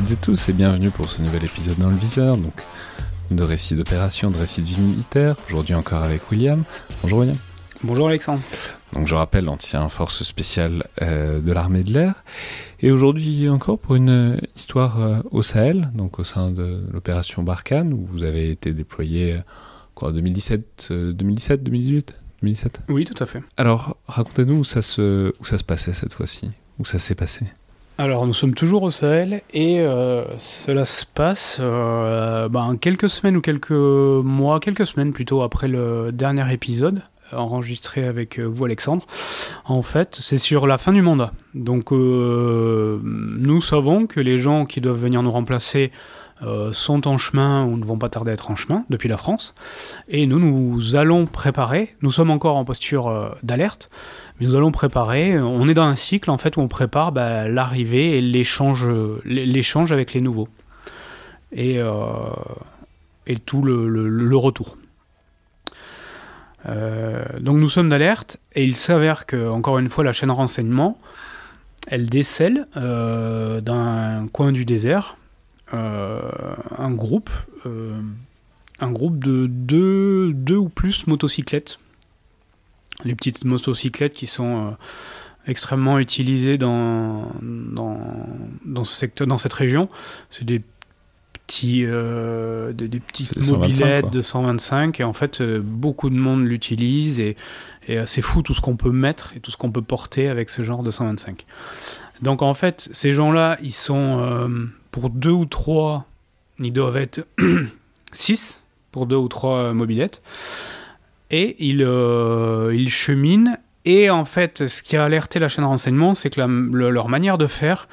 toutes et tous et bienvenue pour ce nouvel épisode dans le viseur. Donc, de récits d'opération, de récits de vie militaire. Aujourd'hui encore avec William. Bonjour William. Bonjour Alexandre. Donc je rappelle, ancien force spéciale euh, de l'armée de l'air. Et aujourd'hui encore pour une histoire euh, au Sahel, donc au sein de l'opération Barkhane, où vous avez été déployé euh, quoi, 2017, 2017, 2018 2017 Oui, tout à fait. Alors racontez-nous où ça se, où ça se passait cette fois-ci, où ça s'est passé. Alors nous sommes toujours au Sahel et euh, cela se passe euh, ben, quelques semaines ou quelques mois, quelques semaines plutôt après le dernier épisode enregistré avec euh, vous Alexandre. En fait, c'est sur la fin du mandat. Donc euh, nous savons que les gens qui doivent venir nous remplacer euh, sont en chemin ou ne vont pas tarder à être en chemin depuis la France. Et nous, nous allons préparer, nous sommes encore en posture euh, d'alerte, nous allons préparer, on est dans un cycle en fait où on prépare bah, l'arrivée et l'échange, l'échange avec les nouveaux. Et, euh, tout le, retour. Euh, donc nous sommes d'alerte et il s'avère que, encore une fois, la chaîne renseignement, elle décèle euh, d'un coin du désert euh, un groupe, un groupe de deux, deux ou plus motocyclettes. Les petites motocyclettes qui sont euh, extrêmement utilisées dans, dans, dans, ce secteur, dans cette région. C'est des petits, euh, des, des petites mobilettes 125, de 125 et en fait euh, beaucoup de monde l'utilise et, et euh, c'est fou tout ce qu'on peut mettre et tout ce qu'on peut porter avec ce genre de 125. Donc en fait ces gens-là ils sont pour deux ou trois ils doivent être 6 pour deux ou trois mobilettes et ils, euh, ils cheminent et en fait ce qui a alerté la chaîne de renseignement c'est que leur manière de faire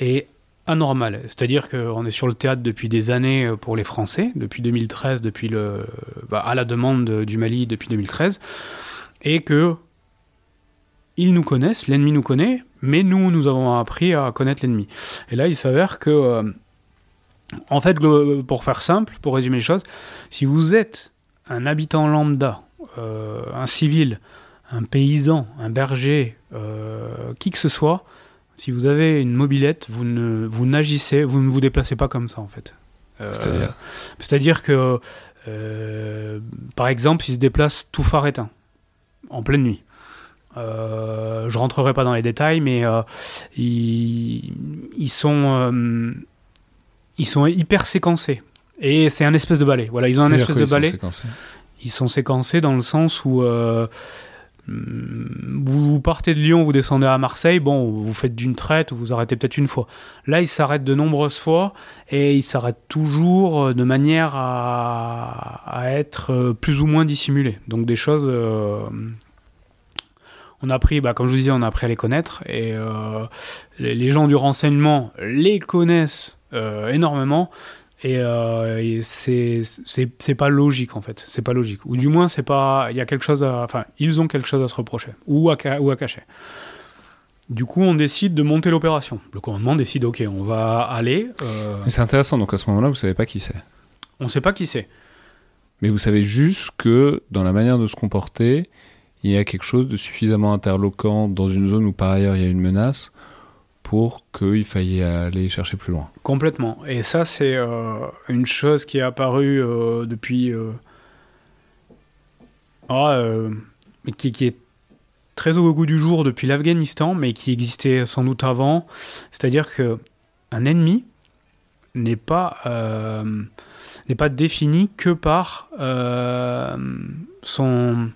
est anormal. C'est-à-dire qu'on est sur le théâtre depuis des années pour les Français, depuis 2013, depuis le, bah, à la demande de, du Mali depuis 2013, et que ils nous connaissent, l'ennemi nous connaît, mais nous, nous avons appris à connaître l'ennemi. Et là, il s'avère que, euh, en fait, pour faire simple, pour résumer les choses, si vous êtes un habitant lambda, euh, un civil, un paysan, un berger, euh, qui que ce soit, si vous avez une mobilette, vous ne vous n'agissez, vous ne vous déplacez pas comme ça en fait. Euh, c'est-à-dire C'est-à-dire que, par exemple, ils se déplacent tout phare éteint, en pleine nuit. Euh, je rentrerai pas dans les détails, mais euh, ils, ils, sont, euh, ils sont hyper séquencés. Et c'est un espèce de balai. Voilà, ils ont un espèce de balai. Sont séquencés. Ils sont séquencés dans le sens où euh, vous partez de Lyon, vous descendez à Marseille, bon, vous faites d'une traite, vous arrêtez peut-être une fois. Là, ils s'arrêtent de nombreuses fois et ils s'arrêtent toujours de manière à, à, être plus ou moins dissimulés. Donc des choses. Euh, on a appris, bah, comme je vous disais, on a appris à les connaître et euh, les, les, gens du renseignement les connaissent euh, énormément. Et, euh, et c'est pas logique en fait, c'est pas logique. Ou du moins, c'est pas. Il y a quelque chose à. Enfin, ils ont quelque chose à se reprocher, ou à, ou à cacher. Du coup, on décide de monter l'opération. Le commandement décide, ok, on va aller. Euh... C'est intéressant, donc à ce moment-là, vous savez pas qui c'est On sait pas qui c'est. Mais vous savez juste que dans la manière de se comporter, il y a quelque chose de suffisamment interloquant dans une zone où par ailleurs il y a une menace pour qu'il faille aller chercher plus loin. Complètement. Et ça, c'est une chose qui est apparue depuis... Ah, qui, qui, est très au goût du jour depuis l'Afghanistan, mais qui existait sans doute avant. C'est-à-dire que un ennemi n'est pas n'est pas défini que par euh, son,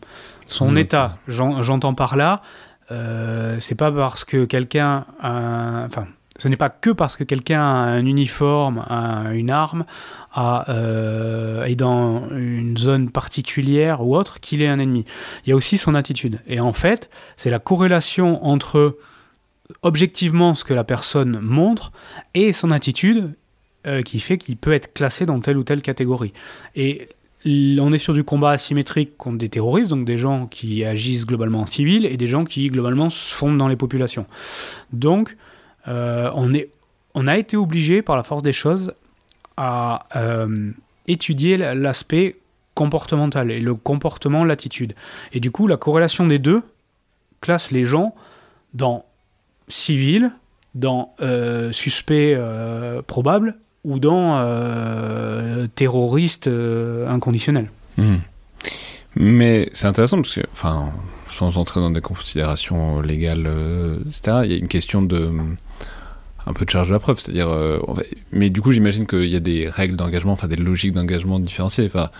son état. J'entends par là, euh, c'est pas parce que quelqu'un enfin, ce n'est pas que parce que quelqu'un a un uniforme, une arme, euh, est dans une zone particulière ou autre qu'il est un ennemi. Il y a aussi son attitude. Et en fait, c'est la corrélation entre objectivement ce que la personne montre et son attitude euh, qui fait qu'il peut être classé dans telle ou telle catégorie. Et on est sur du combat asymétrique contre des terroristes, donc des gens qui agissent globalement en civil et des gens qui globalement se fondent dans les populations. Donc, euh, on, est, on a été obligé par la force des choses à euh, étudier l'aspect comportemental et le comportement, l'attitude. Et du coup, la corrélation des deux classe les gens dans civil, dans suspect probable ou dans euh, terroriste euh, inconditionnel. Hmm. Mais c'est intéressant parce que, enfin, sans entrer dans des considérations légales, euh, etc., il y a une question de un peu de charge de la preuve, c'est-à-dire, mais du coup, j'imagine qu'il y a des règles d'engagement, enfin des logiques d'engagement différenciées. Enfin,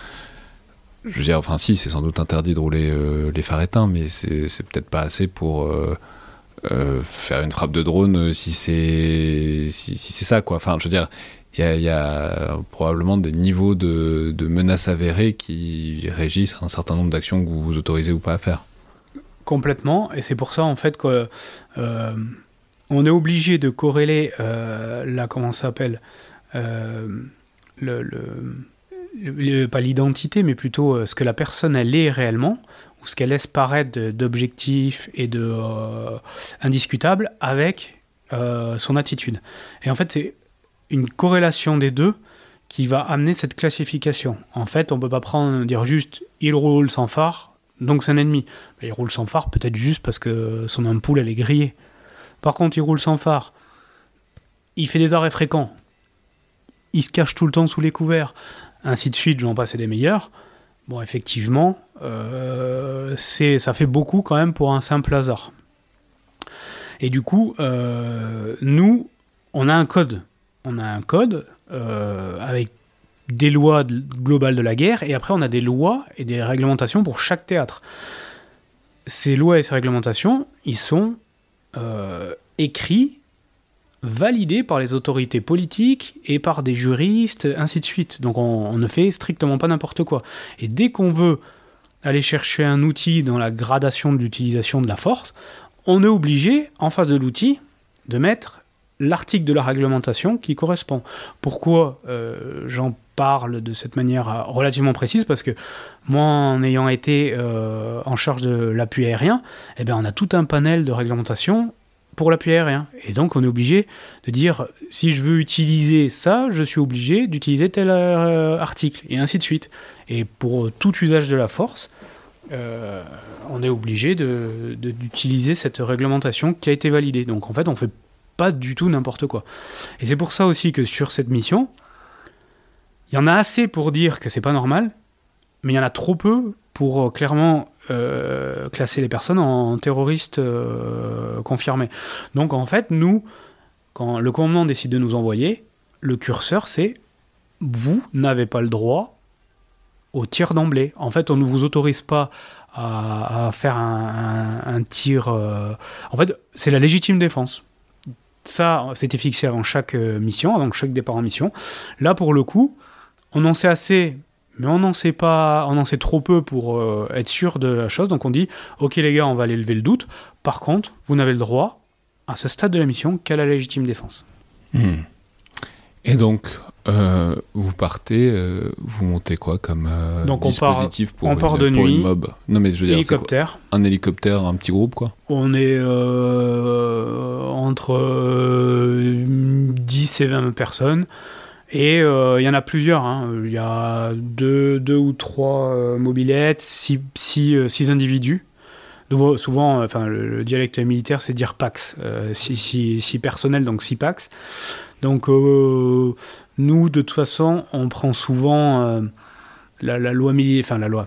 je veux dire, enfin, si, c'est sans doute interdit de rouler les phares éteints, mais c'est peut-être pas assez pour faire une frappe de drone si c'est si, si c'est ça, quoi. Enfin, je veux dire, il y, a probablement des niveaux de, menaces avérées qui régissent un certain nombre d'actions que vous vous autorisez ou pas à faire. Complètement, et c'est pour ça en fait qu'on euh, est obligé de corréler euh, la comment s'appelle euh, pas l'identité, mais plutôt ce que la personne elle est réellement ou ce qu'elle laisse paraître d'objectif et de indiscutable avec son attitude. Et en fait, c'est une corrélation des deux qui va amener cette classification. En fait, on peut pas prendre dire juste il roule sans phare, donc c'est un ennemi. il roule sans phare peut-être juste parce que son ampoule elle est grillée. Par contre, il roule sans phare, il fait des arrêts fréquents, il se cache tout le temps sous les couverts, ainsi de suite, j'en passe des meilleurs. Bon, effectivement, euh, ça fait beaucoup quand même pour un simple hasard. Et du coup, euh, nous, on a un code on a un code euh, avec des lois globales de la guerre, et après on a des lois et des réglementations pour chaque théâtre. Ces lois et ces réglementations, ils sont euh, écrits, validés par les autorités politiques et par des juristes, ainsi de suite. Donc on, on ne fait strictement pas n'importe quoi. Et dès qu'on veut aller chercher un outil dans la gradation de l'utilisation de la force, on est obligé, en face de l'outil, de mettre l'article de la réglementation qui correspond. Pourquoi euh, j'en parle de cette manière euh, relativement précise? Parce que moi, en ayant été euh, en charge de l'appui aérien, eh bien, on a tout un panel de réglementation pour l'appui aérien. Et donc, on est obligé de dire, si je veux utiliser ça, je suis obligé d'utiliser tel article, et ainsi de suite. Et pour tout usage de la force, on est obligé d'utiliser de, cette réglementation qui a été validée. Donc, en fait, on fait pas du tout n'importe quoi. Et c'est pour ça aussi que sur cette mission, il y en a assez pour dire que c'est pas normal, mais il y en a trop peu pour euh, clairement euh, classer les personnes en terroristes euh, confirmés. Donc en fait, nous, quand le commandement décide de nous envoyer, le curseur c'est vous n'avez pas le droit au tir d'emblée. En fait, on ne vous autorise pas à, faire un, tir. En fait, c'est la légitime défense. Ça, c'était fixé avant chaque euh, mission, avant chaque départ en mission. Là, pour le coup, on en sait assez, mais on n'en sait pas, on en sait trop peu pour euh, être sûr de la chose. Donc on dit, ok les gars, on va aller lever le doute. Par contre, vous n'avez le droit, à ce stade de la mission, qu'à la légitime défense. Hmm. Et donc, euh, vous partez, euh, vous montez quoi comme euh, Donc on dispositif part, pour, on part de nuit, mob? Non mais je veux dire, hélicoptère. un hélicoptère, un petit groupe quoi? On est entre 10 et 20 personnes. Et il y en a plusieurs. Hein. Il y a deux, deux ou trois mobilettes, six, six, six individus. souvent, enfin, le, dialecte militaire, c'est dire Pax, si, si, personnel, donc si Pax. Donc, nous, de toute façon, on prend souvent la, loi militaire, enfin, la loi.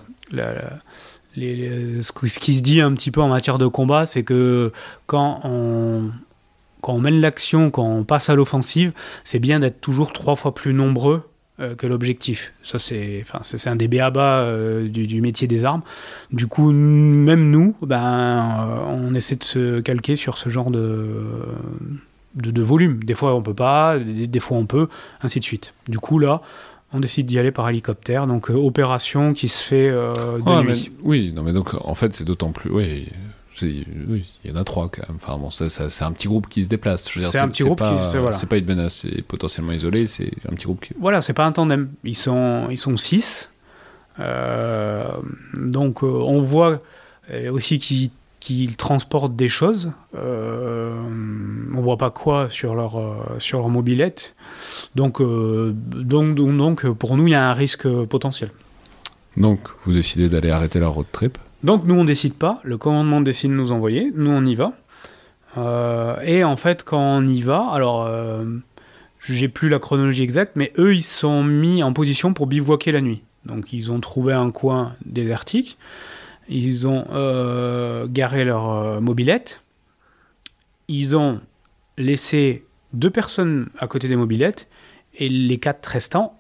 ce, qui se dit un petit peu en matière de combat, c'est que quand on, mène l'action, quand on passe à l'offensive, c'est bien d'être toujours trois fois plus nombreux euh, que l'objectif. Ça, c'est, un des béabas euh, du, métier des armes. Du coup, même nous, ben, euh, on essaie de se calquer sur ce genre de, de, volume. Des fois, on peut pas, des, fois, on peut, ainsi de suite. Du coup, là, on décide d'y aller par hélicoptère. Donc, opération qui se fait de nuit. oui, non, mais donc, en fait, c'est d'autant plus. Oui, oui, il y en a trois quand même. Enfin, bon, c'est un petit groupe qui se déplace. C'est un petit groupe pas, qui voilà. C'est pas une menace, c'est potentiellement isolé, c'est un petit groupe qui. Voilà, c'est pas un tandem. Ils sont, ils sont six. Euh, donc, euh, on voit euh, aussi qu'ils transportent des choses. Euh, on voit pas quoi sur leur, sur leur mobilette. Donc, donc, donc, donc, pour nous, il y a un risque potentiel. Donc, vous décidez d'aller arrêter la road trip donc nous on décide pas, le commandement décide de nous envoyer, nous on y va. Euh, et en fait quand on y va, alors euh, j'ai plus la chronologie exacte, mais eux ils sont mis en position pour bivouaquer la nuit. Donc ils ont trouvé un coin désertique, ils ont euh, garé leur mobilette, ils ont laissé deux personnes à côté des mobilettes, et les quatre restants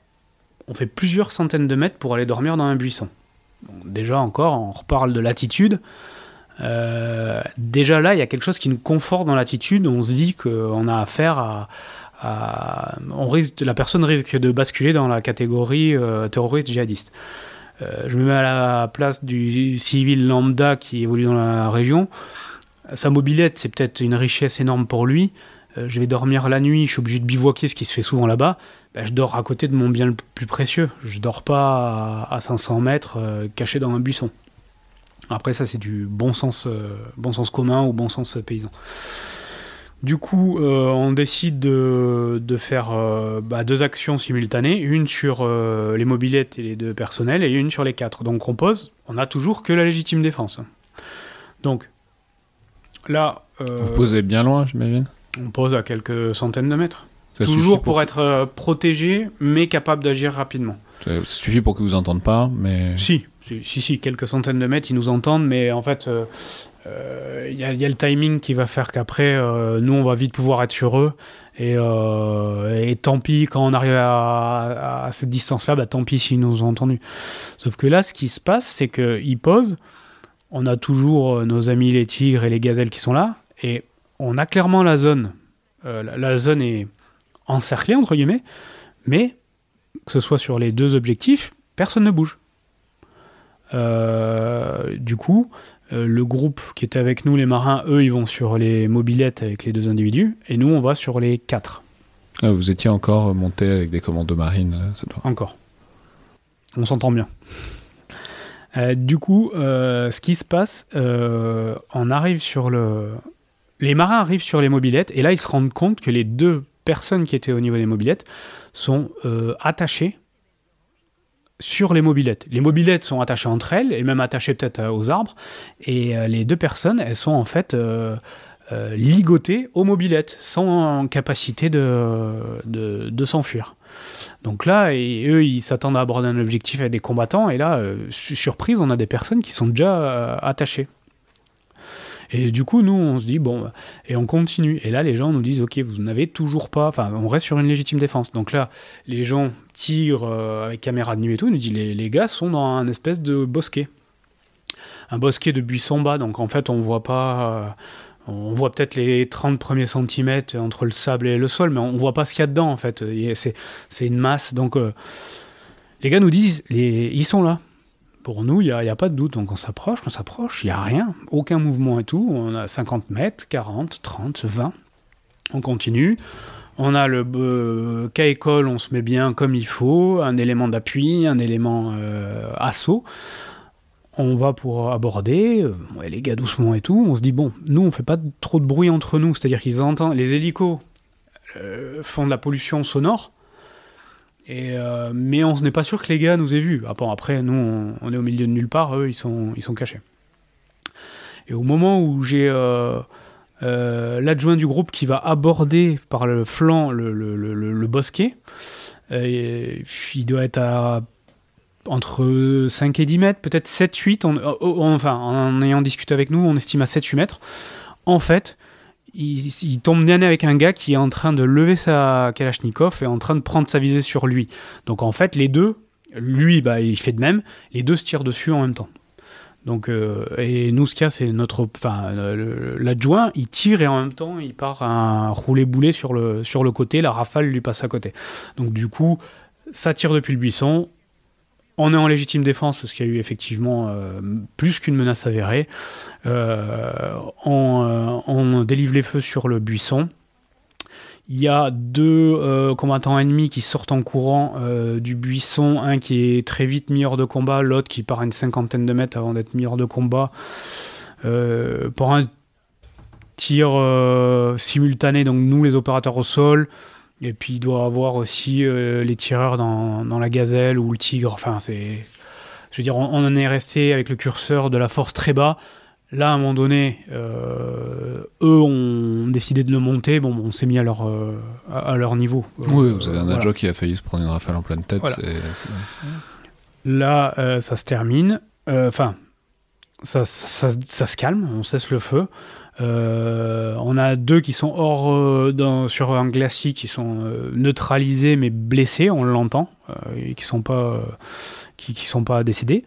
ont fait plusieurs centaines de mètres pour aller dormir dans un buisson déjà encore, on reparle de l'attitude. Euh, déjà là, il y a quelque chose qui nous conforte dans l'attitude. On se dit qu'on a affaire à, on risque, la personne risque de basculer dans la catégorie euh, terroriste djihadiste. Euh, je me mets à la place du civil lambda qui évolue dans la région. Sa mobilette, c'est peut-être une richesse énorme pour lui. je vais dormir la nuit, je suis obligé de bivouaquer, ce qui se fait souvent là-bas. Ben, je dors à côté de mon bien le plus précieux. Je dors pas à, 500 mètres euh, caché dans un buisson. Après ça c'est du bon sens, euh, bon sens commun ou bon sens paysan. Du coup, euh, on décide de, faire bah, deux actions simultanées, une sur les mobilettes et les deux personnels, et une sur les quatre. Donc on pose, on a toujours que la légitime défense. Donc là... Vous posez bien loin, j'imagine On pose à quelques centaines de mètres. Toujours pour, être euh, protégé, mais capable d'agir rapidement. Ça suffit pour qu'ils vous entendent pas, mais. Si, si, si, quelques centaines de mètres, ils nous entendent, mais en fait, il euh, euh, y, a le timing qui va faire qu'après, nous, on va vite pouvoir être sur eux. Et, tant pis, quand on arrive à, cette distance-là, bah, tant pis s'ils nous ont entendus. Sauf que là, ce qui se passe, c'est qu'ils posent. On a toujours nos amis les tigres et les gazelles qui sont là. Et on a clairement la zone. la zone est encerclé, entre guillemets, mais que ce soit sur les deux objectifs, personne ne bouge. Euh, du coup, euh, le groupe qui était avec nous, les marins, eux, ils vont sur les mobilettes avec les deux individus, et nous, on va sur les quatre. Ah, vous étiez encore monté avec des commandos marines Encore. On s'entend bien. Euh, du coup, ce qui se passe, on arrive sur le. Les marins arrivent sur les mobilettes, et là, ils se rendent compte que les deux personnes qui étaient au niveau des mobilettes sont euh, attachées sur les mobilettes. Les mobilettes sont attachées entre elles et même attachées peut-être euh, aux arbres. Et euh, les deux personnes, elles sont en fait ligotées aux mobilettes, sans capacité de, s'enfuir. Donc là, eux, ils s'attendent à aborder un objectif avec des combattants. Et là, surprise, on a des personnes qui sont déjà attachées. Et du coup, nous, on se dit, bon, et on continue. Et là, les gens nous disent, ok, vous n'avez toujours pas, enfin, on reste sur une légitime défense. Donc là, les gens tirent euh, avec caméra de nuit et tout, nous disent, les, les gars sont dans un espèce de bosquet. Un bosquet de buissons bas, donc en fait, on voit pas. Euh, on voit peut-être les 30 premiers centimètres entre le sable et le sol, mais on voit pas ce qu'il y a dedans, en fait. C'est une masse. Donc, euh, les gars nous disent, les, ils sont là. Pour nous, il n'y a, pas de doute. Donc on s'approche, on s'approche, il n'y a rien, aucun mouvement et tout. On a 50 mètres, 40, 30, 20. On continue. On a le euh, cas école, on se met bien comme il faut, un élément d'appui, un élément euh, assaut. On va pour aborder, euh, les gars doucement et tout. On se dit, bon, nous on fait pas trop de bruit entre nous, c'est-à-dire qu'ils entendent, les hélicos font de la pollution sonore, euh, mais on n'est pas sûr que les gars nous aient vus. Ah après, nous, on, est au milieu de nulle part, eux, ils sont, ils sont cachés. Et au moment où j'ai l'adjoint du groupe qui va aborder par le flanc le, le bosquet, il doit être à entre 5 et 10 mètres, peut-être 7-8. enfin, en ayant discuté avec nous, on estime à 7-8 mètres. En fait, il, tombe nez avec un gars qui est en train de lever sa Kalachnikov et en train de prendre sa visée sur lui. Donc en fait, les deux, lui, bah, il fait de même, les deux se tirent dessus en même temps. Donc, euh, et nous, ce qu'il y a, c'est notre. Enfin, l'adjoint, il tire et en même temps, il part un roulé-boulet sur le, sur le côté, la rafale lui passe à côté. Donc, du coup, ça tire depuis le buisson, on est en légitime défense parce qu'il y a eu effectivement euh, plus qu'une menace avérée. Euh, on, on, délivre les feux sur le buisson. Il y a deux euh, combattants ennemis qui sortent en courant du buisson, un qui est très vite mis hors de combat, l'autre qui part à une cinquantaine de mètres avant d'être mis hors de combat. pour un tir simultané, donc nous les opérateurs au sol, et puis il doit avoir aussi euh, les tireurs dans, dans, la gazelle ou le tigre. Enfin, c'est. Je veux dire, on, en est resté avec le curseur de la force très bas. Là, à un moment donné, euh, eux ont décidé de le monter. Bon, on s'est mis à leur, euh, à, leur niveau. oui, vous avez un adjoint qui a failli se prendre une rafale en pleine tête. Là, ça se termine. Enfin, ça, ça, ça, se calme, on cesse le feu. Euh, on a deux qui sont hors euh, sur un glacis qui sont euh, neutralisés mais blessés, on l'entend, qui sont pas qui, sont pas décédés.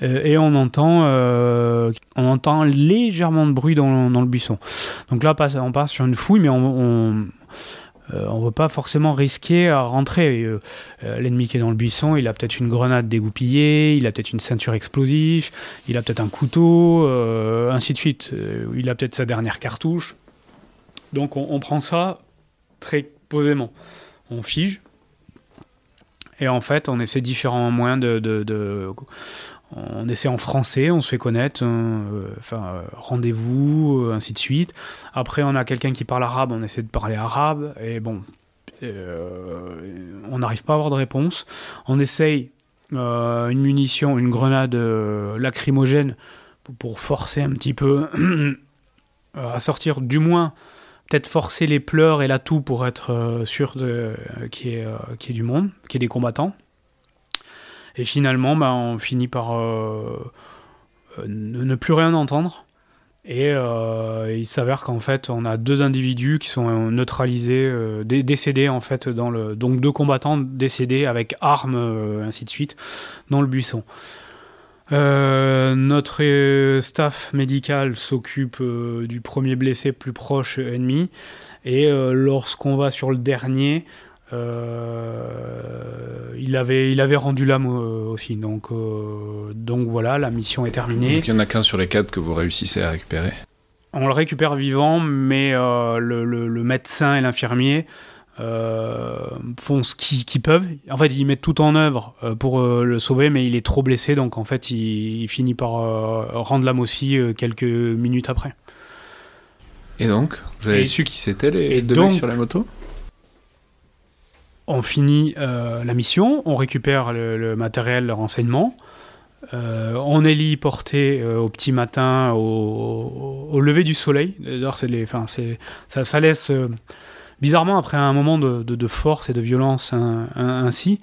et on entend on entend légèrement de bruit dans, dans, le buisson. Donc là on passe sur une fouille, mais on euh, on ne veut pas forcément risquer à rentrer. Euh, euh, l'ennemi qui est dans le buisson, il a peut-être une grenade dégoupillée, il a peut-être une ceinture explosive, il a peut-être un couteau, ainsi de suite. il a peut-être sa dernière cartouche. Donc on, prend ça très posément. On fige. Et en fait, on essaie différents moyens de, on essaie en français, on se fait connaître, hein, euh, euh, rendez-vous, euh, ainsi de suite. Après, on a quelqu'un qui parle arabe, on essaie de parler arabe, et bon, on n'arrive pas à avoir de réponse. On essaye une munition, une grenade lacrymogène pour, forcer un petit peu à sortir, du moins, peut-être forcer les pleurs et la toux pour être sûr qu'il y, ait du monde, qu'il y ait des combattants. Et finalement, bah, on finit par euh, euh, ne, plus rien entendre. Et euh, il s'avère qu'en fait, on a deux individus qui sont neutralisés, décédés en fait dans le, donc deux combattants décédés avec armes, ainsi de suite, dans le buisson. notre staff médical s'occupe du premier blessé plus proche ennemi, et lorsqu'on va sur le dernier, euh, il, avait, il avait rendu l'âme euh, aussi. Donc, euh, donc voilà, la mission est terminée. Donc il n'y en a qu'un sur les quatre que vous réussissez à récupérer On le récupère vivant, mais le, le, médecin et l'infirmier font ce qu'ils peuvent. En fait, ils mettent tout en œuvre pour le sauver, mais il est trop blessé, donc en fait, il, finit par rendre l'âme aussi quelques minutes après. Et donc, vous avez su qui c'était les deux mecs sur la moto? On finit euh, la mission, on récupère le, matériel, le renseignement. Euh, on est héliporté euh, au petit matin, au, lever du soleil. D'ailleurs, ça, laisse bizarrement après un moment de, force et de violence ainsi.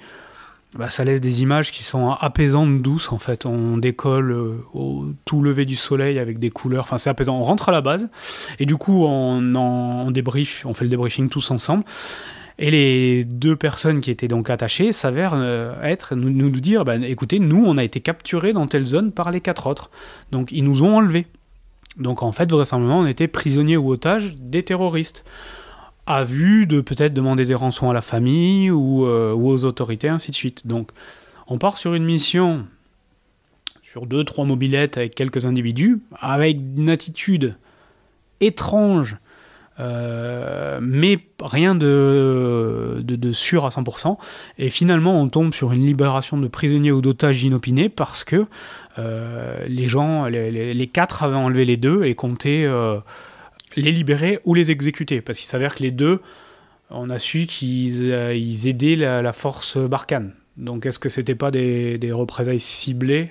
Bah, ça laisse des images qui sont apaisantes, douces en fait. On décolle au tout lever du soleil avec des couleurs, enfin c'est apaisant. On rentre à la base et du coup on, on débrief, on fait le débriefing tous ensemble et les deux personnes qui étaient donc attachées s'avèrent euh, être, nous, nous dire, bah, écoutez, nous, on a été capturés dans telle zone par les quatre autres. Donc ils nous ont enlevés. Donc en fait, vraisemblablement, on était prisonniers ou otages des terroristes. À vue de peut-être demander des rançons à la famille ou, euh, ou, aux autorités, ainsi de suite. Donc on part sur une mission sur deux, trois mobilettes avec quelques individus, avec une attitude étrange euh, mais rien de, sûr à 100%. Et finalement, on tombe sur une libération de prisonniers ou d'otages inopinés parce que euh, les gens, les, quatre avaient enlevé les deux et comptaient euh, les libérer ou les exécuter. Parce qu'il s'avère que les deux, on a su qu'ils aidaient la, force Barkhane. Donc est-ce que c'était pas des, des représailles ciblées?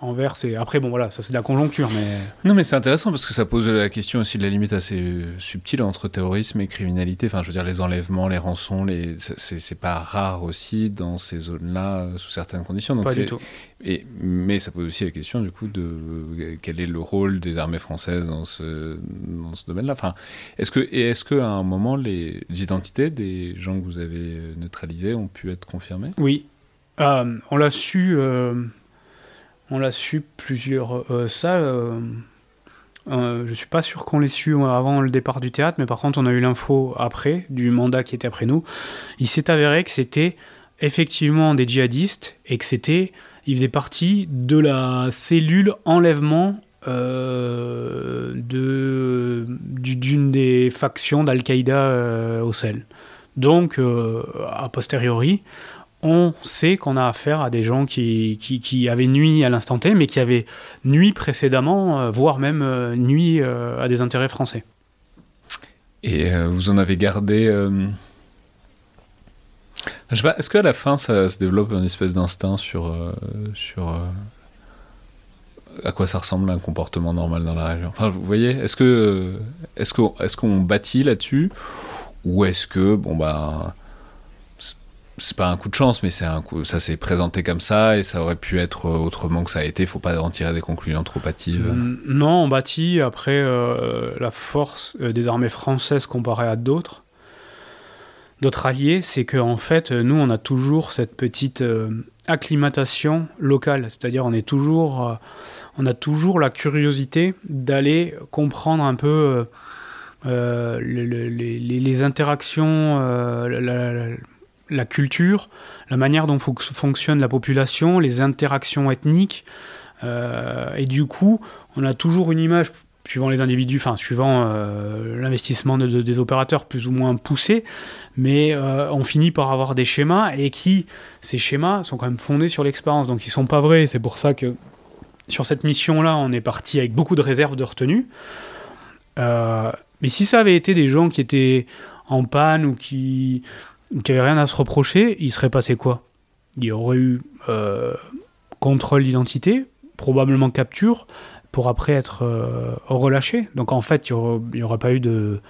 Envers ces... Après, bon, voilà, ça c'est de la conjoncture, mais... Non, mais c'est intéressant parce que ça pose la question aussi de la limite assez subtile entre terrorisme et criminalité. Enfin, je veux dire, les enlèvements, les rançons, les... c'est pas rare aussi dans ces zones-là, sous certaines conditions. Donc pas du tout. Et, mais ça pose aussi la question, du coup, de quel est le rôle des armées françaises dans ce, dans ce domaine-là? Enfin, est-ce que, et est-ce qu'à un moment, les identités des gens que vous avez neutralisés ont pu être confirmées? Oui. Euh, on l'a su... Euh on l'a su plusieurs. Euh, ça, euh, euh, je suis pas sûr qu'on l'ait su avant le départ du théâtre, mais par contre, on a eu l'info après, du mandat qui était après nous. Il s'est avéré que c'était effectivement des djihadistes et que c'était. Ils faisaient partie de la cellule enlèvement de d'une des factions d'Al-Qaïda au Sahel. Donc, a posteriori, on sait qu'on a affaire à des gens qui, qui, avaient nuit à l'instant T, mais qui avaient nuit précédemment, euh, voire même euh, nuit euh, à des intérêts français. Et vous en avez gardé. Je sais pas, est-ce qu'à la fin ça se développe une espèce d'instinct sur, sur à quoi ça ressemble un comportement normal dans la région? Enfin, vous voyez, est-ce que est-ce qu'on est qu'on bâtit là-dessus? Ou est-ce que bon bah c'est pas un coup de chance, mais c'est un coup, ça s'est présenté comme ça et ça aurait pu être autrement que ça a été. Faut pas en tirer des conclusions trop hâtives. Non, on bâtit après euh, la force euh, des armées françaises comparée à d'autres. D'autres alliés, c'est qu'en en fait, nous, on a toujours cette petite euh, acclimatation locale, c'est-à-dire on est toujours, on a toujours la curiosité d'aller comprendre un peu les, interactions, culture, la manière dont fonctionne la population, les interactions ethniques. Euh, et du coup, on a toujours une image, suivant les individus, enfin, suivant euh, l'investissement des opérateurs plus ou moins poussé, mais euh, on finit par avoir des schémas et qui, ces schémas, sont quand même fondés sur l'expérience. Donc, ils sont pas vrais. C'est pour ça que sur cette mission-là, on est parti avec beaucoup de réserves de retenue. mais si ça avait été des gens qui étaient en panne ou qui qui avait rien à se reprocher, il serait passé quoi? Il y aurait eu euh, contrôle d'identité, probablement capture, pour après être euh, relâché. Donc en fait, il n'y aurait, pas eu de,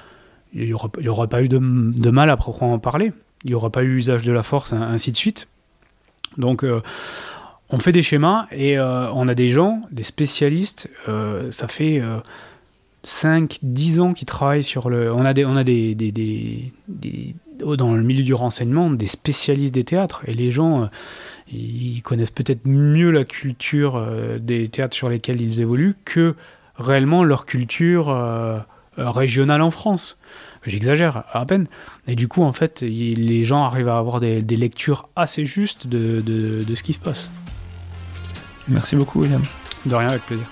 mal à proprement parler. Il n'y aurait pas eu usage de la force, ainsi de suite. Donc euh, on fait des schémas et on a des gens, des spécialistes. ça fait 5-10 ans qu'ils travaillent sur le. On a des, on a des dans le milieu du renseignement des spécialistes des théâtres. Et les gens, euh, ils connaissent peut-être mieux la culture euh, des théâtres sur lesquels ils évoluent que réellement leur culture euh, régionale en France. J'exagère à peine. Et du coup, en fait, les gens arrivent à avoir des, lectures assez justes de, de ce qui se passe. Merci beaucoup, William. De rien, avec plaisir.